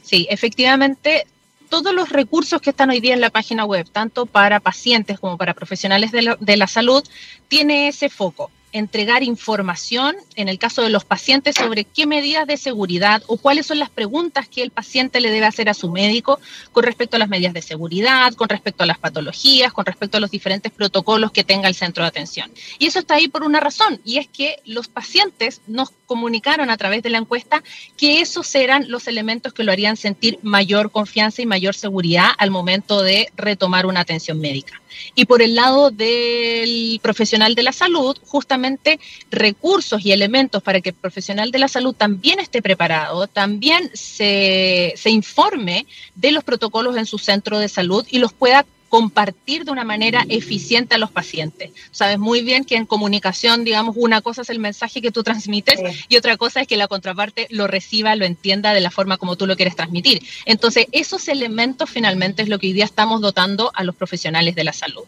Sí, efectivamente, todos los recursos que están hoy día en la página web, tanto para pacientes como para profesionales de la, salud, tiene ese foco entregar información, en el caso de los pacientes, sobre qué medidas de seguridad o cuáles son las preguntas que el paciente le debe hacer a su médico con respecto a las medidas de seguridad, con respecto a las patologías, con respecto a los diferentes protocolos que tenga el centro de atención. Y eso está ahí por una razón, y es que los pacientes nos comunicaron a través de la encuesta que esos eran los elementos que lo harían sentir mayor confianza y mayor seguridad al momento de retomar una atención médica. Y por el lado del profesional de la salud, justamente recursos y elementos para que el profesional de la salud también esté preparado, también se, se informe de los protocolos en su centro de salud y los pueda compartir de una manera eficiente a los pacientes. Sabes muy bien que en comunicación, digamos, una cosa es el mensaje que tú transmites y otra cosa es que la contraparte lo reciba, lo entienda de la forma como tú lo quieres transmitir. Entonces, esos elementos finalmente es lo que hoy día estamos dotando a los profesionales de la salud.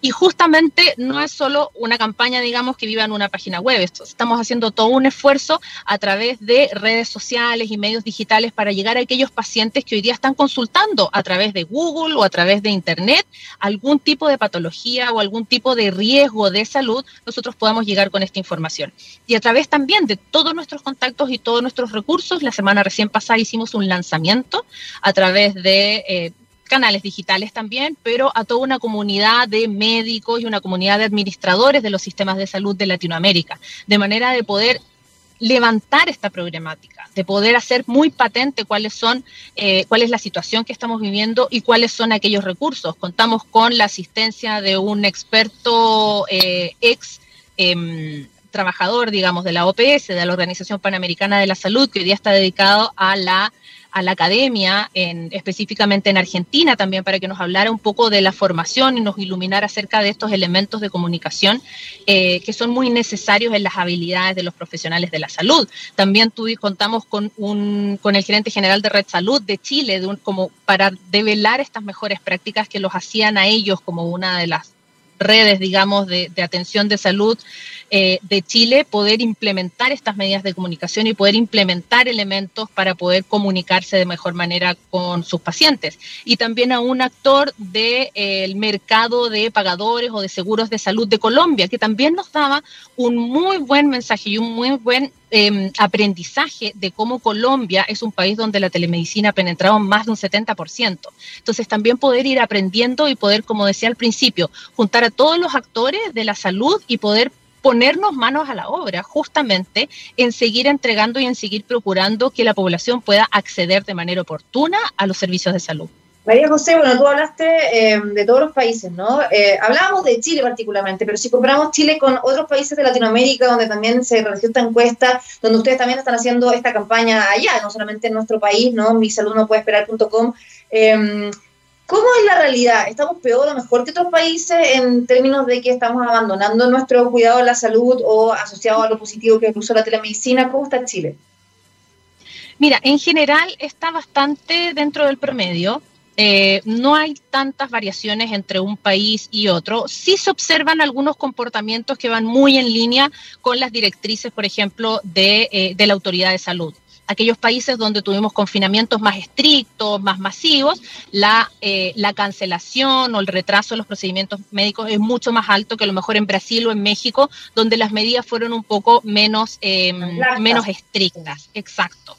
Y justamente no es solo una campaña, digamos, que viva en una página web. Estamos haciendo todo un esfuerzo a través de redes sociales y medios digitales para llegar a aquellos pacientes que hoy día están consultando a través de Google o a través de Internet algún tipo de patología o algún tipo de riesgo de salud, nosotros podamos llegar con esta información. Y a través también de todos nuestros contactos y todos nuestros recursos, la semana recién pasada hicimos un lanzamiento a través de... Eh, canales digitales también, pero a toda una comunidad de médicos y una comunidad de administradores de los sistemas de salud de Latinoamérica, de manera de poder levantar esta problemática, de poder hacer muy patente cuáles son, eh, cuál es la situación que estamos viviendo y cuáles son aquellos recursos. Contamos con la asistencia de un experto eh, ex em, trabajador, digamos, de la OPS, de la Organización Panamericana de la Salud, que hoy día está dedicado a la a la academia, en, específicamente en Argentina también, para que nos hablara un poco de la formación y nos iluminara acerca de estos elementos de comunicación eh, que son muy necesarios en las habilidades de los profesionales de la salud. También tú, contamos con, un, con el gerente general de Red Salud de Chile, de un, como para develar estas mejores prácticas que los hacían a ellos como una de las redes, digamos, de, atención de salud eh, de Chile poder implementar estas medidas de comunicación y poder implementar elementos para poder comunicarse de mejor manera con sus pacientes. Y también a un actor del eh, mercado de pagadores o de seguros de salud de Colombia, que también nos daba un muy buen mensaje y un muy buen Em, aprendizaje de cómo Colombia es un país donde la telemedicina ha penetrado más de un 70%. Entonces también poder ir aprendiendo y poder, como decía al principio, juntar a todos los actores de la salud y poder ponernos manos a la obra justamente en seguir entregando y en seguir procurando que la población pueda acceder de manera oportuna a los servicios de salud. María José, bueno, tú hablaste eh, de todos los países, ¿no? Eh, hablábamos de Chile particularmente, pero si comparamos Chile con otros países de Latinoamérica, donde también se realizó esta encuesta, donde ustedes también están haciendo esta campaña allá, no solamente en nuestro país, ¿no? Mi salud no puede esperar.com. Eh, ¿Cómo es la realidad? ¿Estamos peor o mejor que otros países en términos de que estamos abandonando nuestro cuidado de la salud o asociado a lo positivo que es la telemedicina? ¿Cómo está Chile? Mira, en general está bastante dentro del promedio. Eh, no hay tantas variaciones entre un país y otro. Sí se observan algunos comportamientos que van muy en línea con las directrices, por ejemplo, de, eh, la autoridad de salud aquellos países donde tuvimos confinamientos más estrictos, más masivos, la, eh, la, cancelación o el retraso de los procedimientos médicos es mucho más alto que a lo mejor en Brasil o en México, donde las medidas fueron un poco menos, menos estrictas. Exacto.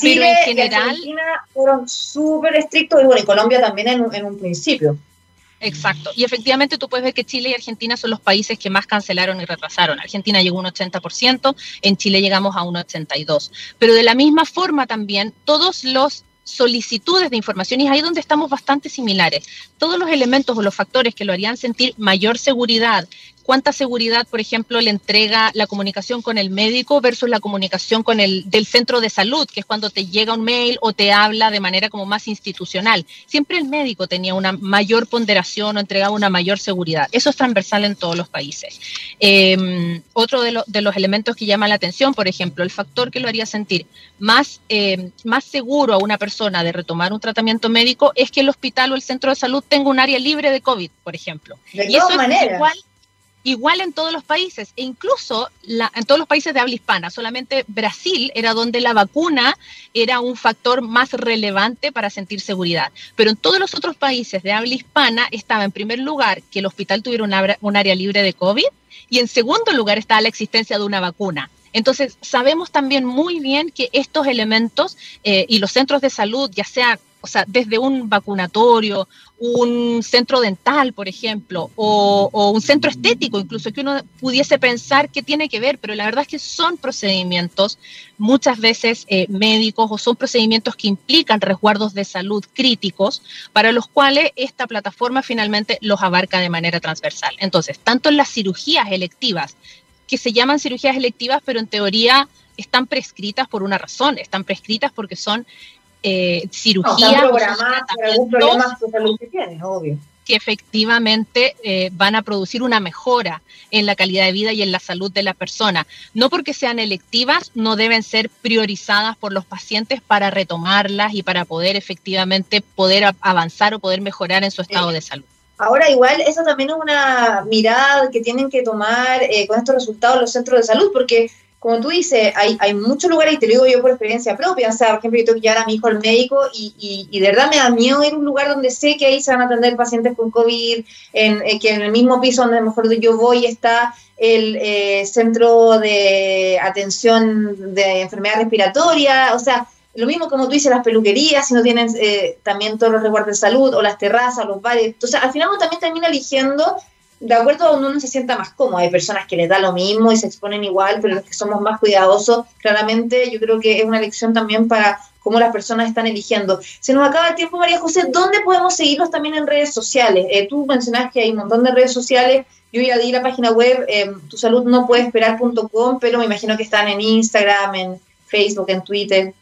Chile en general, y Argentina fueron súper estrictos y bueno, y Colombia también en, un principio. Exacto. Y efectivamente tú puedes ver que Chile y Argentina son los países que más cancelaron y retrasaron. Argentina llegó un 80%, en Chile llegamos a un 82%. Pero de la misma forma también, todos los solicitudes de información y es ahí donde estamos bastante similares. Todos los elementos o los factores que lo harían sentir mayor seguridad, cuánta seguridad, por ejemplo, le entrega la comunicación con el médico versus la comunicación con el del centro de salud, que es cuando te llega un mail o te habla de manera como más institucional. Siempre el médico tenía una mayor ponderación o entregaba una mayor seguridad. Eso es transversal en todos los países. Em, otro de, de, los elementos que llama la atención, por ejemplo, el factor que lo haría sentir más, em, más seguro a una persona de retomar un tratamiento médico es que el hospital o el centro de salud tenga un área libre de COVID, por ejemplo. De y eso Es igual, igual en todos los países, e incluso en todos los países de habla hispana. Solamente Brasil era donde la vacuna era un factor más relevante para sentir seguridad. Pero en todos los otros países de habla hispana estaba en primer lugar que el hospital tuviera un, área libre de COVID y en segundo lugar estaba la existencia de una vacuna. Entonces, sabemos también muy bien que estos elementos eh, y los centros de salud, ya sea o sea, desde un vacunatorio, un centro dental, por ejemplo, o, un centro estético, incluso que uno pudiese pensar que tiene que ver, pero la verdad es que son procedimientos muchas veces eh, médicos o son procedimientos que implican resguardos de salud críticos para los cuales esta plataforma finalmente los abarca de manera transversal. Entonces, tanto en las cirugías electivas, que se llaman cirugías electivas, pero en teoría están prescritas por una razón, están prescritas porque son eh, cirugía. que efectivamente eh, van a producir una mejora en la calidad de vida y en la salud de la persona. No porque sean electivas, no deben ser priorizadas por los pacientes para retomarlas y para poder efectivamente poder avanzar o poder mejorar en su estado de salud. Ahora, igual, eso también es una mirada que tienen que tomar eh, con estos resultados los centros de salud, porque como tú dices, hay, hay muchos lugares, y te lo digo yo por experiencia propia, o sea, por ejemplo, yo tengo que llevar a mi hijo al médico y, y, de verdad me da miedo ir a un lugar donde sé que ahí se van a atender pacientes con COVID, en, eh, que en el mismo piso donde a lo mejor yo voy está el eh, centro de atención de enfermedad respiratoria, o sea, lo mismo como tú dices, las peluquerías, si no tienen eh, también todos los resguardos de salud, o las terrazas, los bares, entonces al final uno también termina eligiendo de acuerdo a donde uno se sienta más cómodo. Hay personas que les da lo mismo y se exponen igual, pero los que somos más cuidadosos, claramente yo creo que es una lección también para cómo las personas están eligiendo. Se nos acaba el tiempo, María José. ¿Dónde podemos seguirnos también en redes sociales? Eh, tú mencionas que hay un montón de redes sociales. Yo ya di la página web, eh, tu salud no puede esperar.com, pero me imagino que están en Instagram, en Facebook, en Twitter.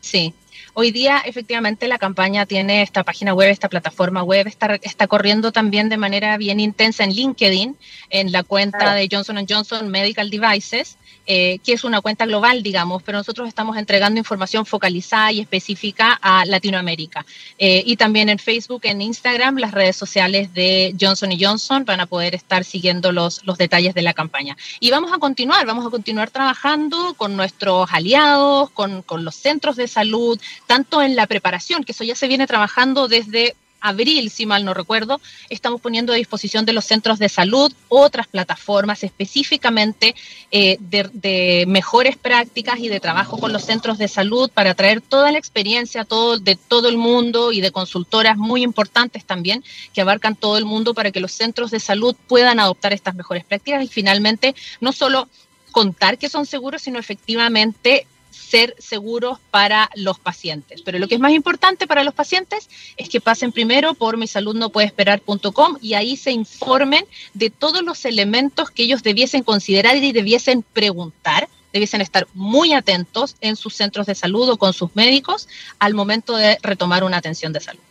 Sí, Hoy día, efectivamente, la campaña tiene esta página web, esta plataforma web, está, está corriendo también de manera bien intensa en LinkedIn, en la cuenta de Johnson Johnson Medical Devices. Eh, que es una cuenta global, digamos, pero nosotros estamos entregando información focalizada y específica a Latinoamérica. Eh, y también en Facebook, en Instagram, las redes sociales de Johnson Johnson van a poder estar siguiendo los, los detalles de la campaña. Y vamos a continuar, vamos a continuar trabajando con nuestros aliados, con, con los centros de salud, tanto en la preparación, que eso ya se viene trabajando desde abril, si mal no recuerdo, estamos poniendo a disposición de los centros de salud otras plataformas específicamente eh, de, mejores prácticas y de trabajo con los centros de salud para traer toda la experiencia todo, de todo el mundo y de consultoras muy importantes también que abarcan todo el mundo para que los centros de salud puedan adoptar estas mejores prácticas. Y finalmente no solo contar que son seguros, sino efectivamente ser seguros para los pacientes. Pero lo que es más importante para los pacientes es que pasen primero por misaludnopuedeesperar.com y ahí se informen de todos los elementos que ellos debiesen considerar y debiesen preguntar debiesen estar muy atentos en sus centros de salud o con sus médicos al momento de retomar una atención de salud.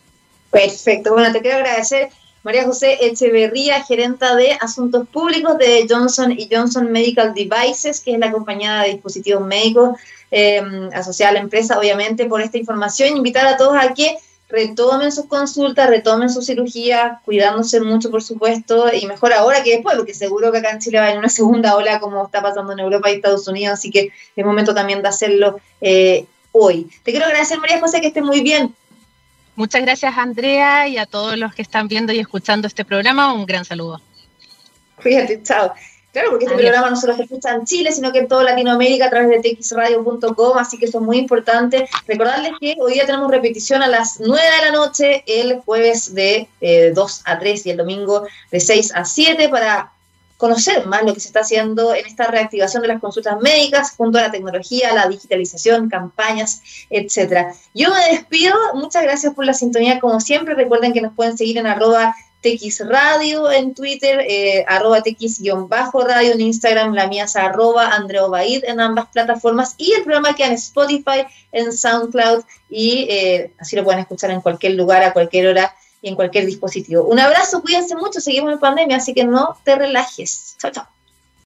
Perfecto. Bueno, te quiero agradecer María José Echeverría, gerenta de Asuntos Públicos de Johnson Johnson Medical Devices, que es la compañía de dispositivos médicos eh, asociada a la empresa, obviamente, por esta información. Invitar a todos a que retomen sus consultas, retomen su cirugía, cuidándose mucho, por supuesto, y mejor ahora que después, porque seguro que acá en Chile va en una segunda ola como está pasando en Europa y Estados Unidos, así que es momento también de hacerlo eh, hoy. Te quiero agradecer, María José, que esté muy bien. Muchas gracias, Andrea, y a todos los que están viendo y escuchando este programa, un gran saludo. Cuídate, chao. Claro, porque este programa no solo se escucha en Chile, sino que en toda Latinoamérica a través de txradio.com, así que eso es muy importante. Recordarles que hoy día tenemos repetición a las 9 de la noche, el jueves de 2 eh, a 3 y el domingo de 6 a 7 para conocer más lo que se está haciendo en esta reactivación de las consultas médicas junto a la tecnología, la digitalización, campañas, etcétera. Yo me despido, muchas gracias por la sintonía como siempre, recuerden que nos pueden seguir en arroba TX Radio en Twitter, eh, arroba TX-radio en Instagram, la mía es arroba Andreobaid en ambas plataformas y el programa queda en Spotify, en SoundCloud y eh, así lo pueden escuchar en cualquier lugar, a cualquier hora en cualquier dispositivo. Un abrazo, cuídense mucho, seguimos en pandemia, así que no te relajes. Chao, chao.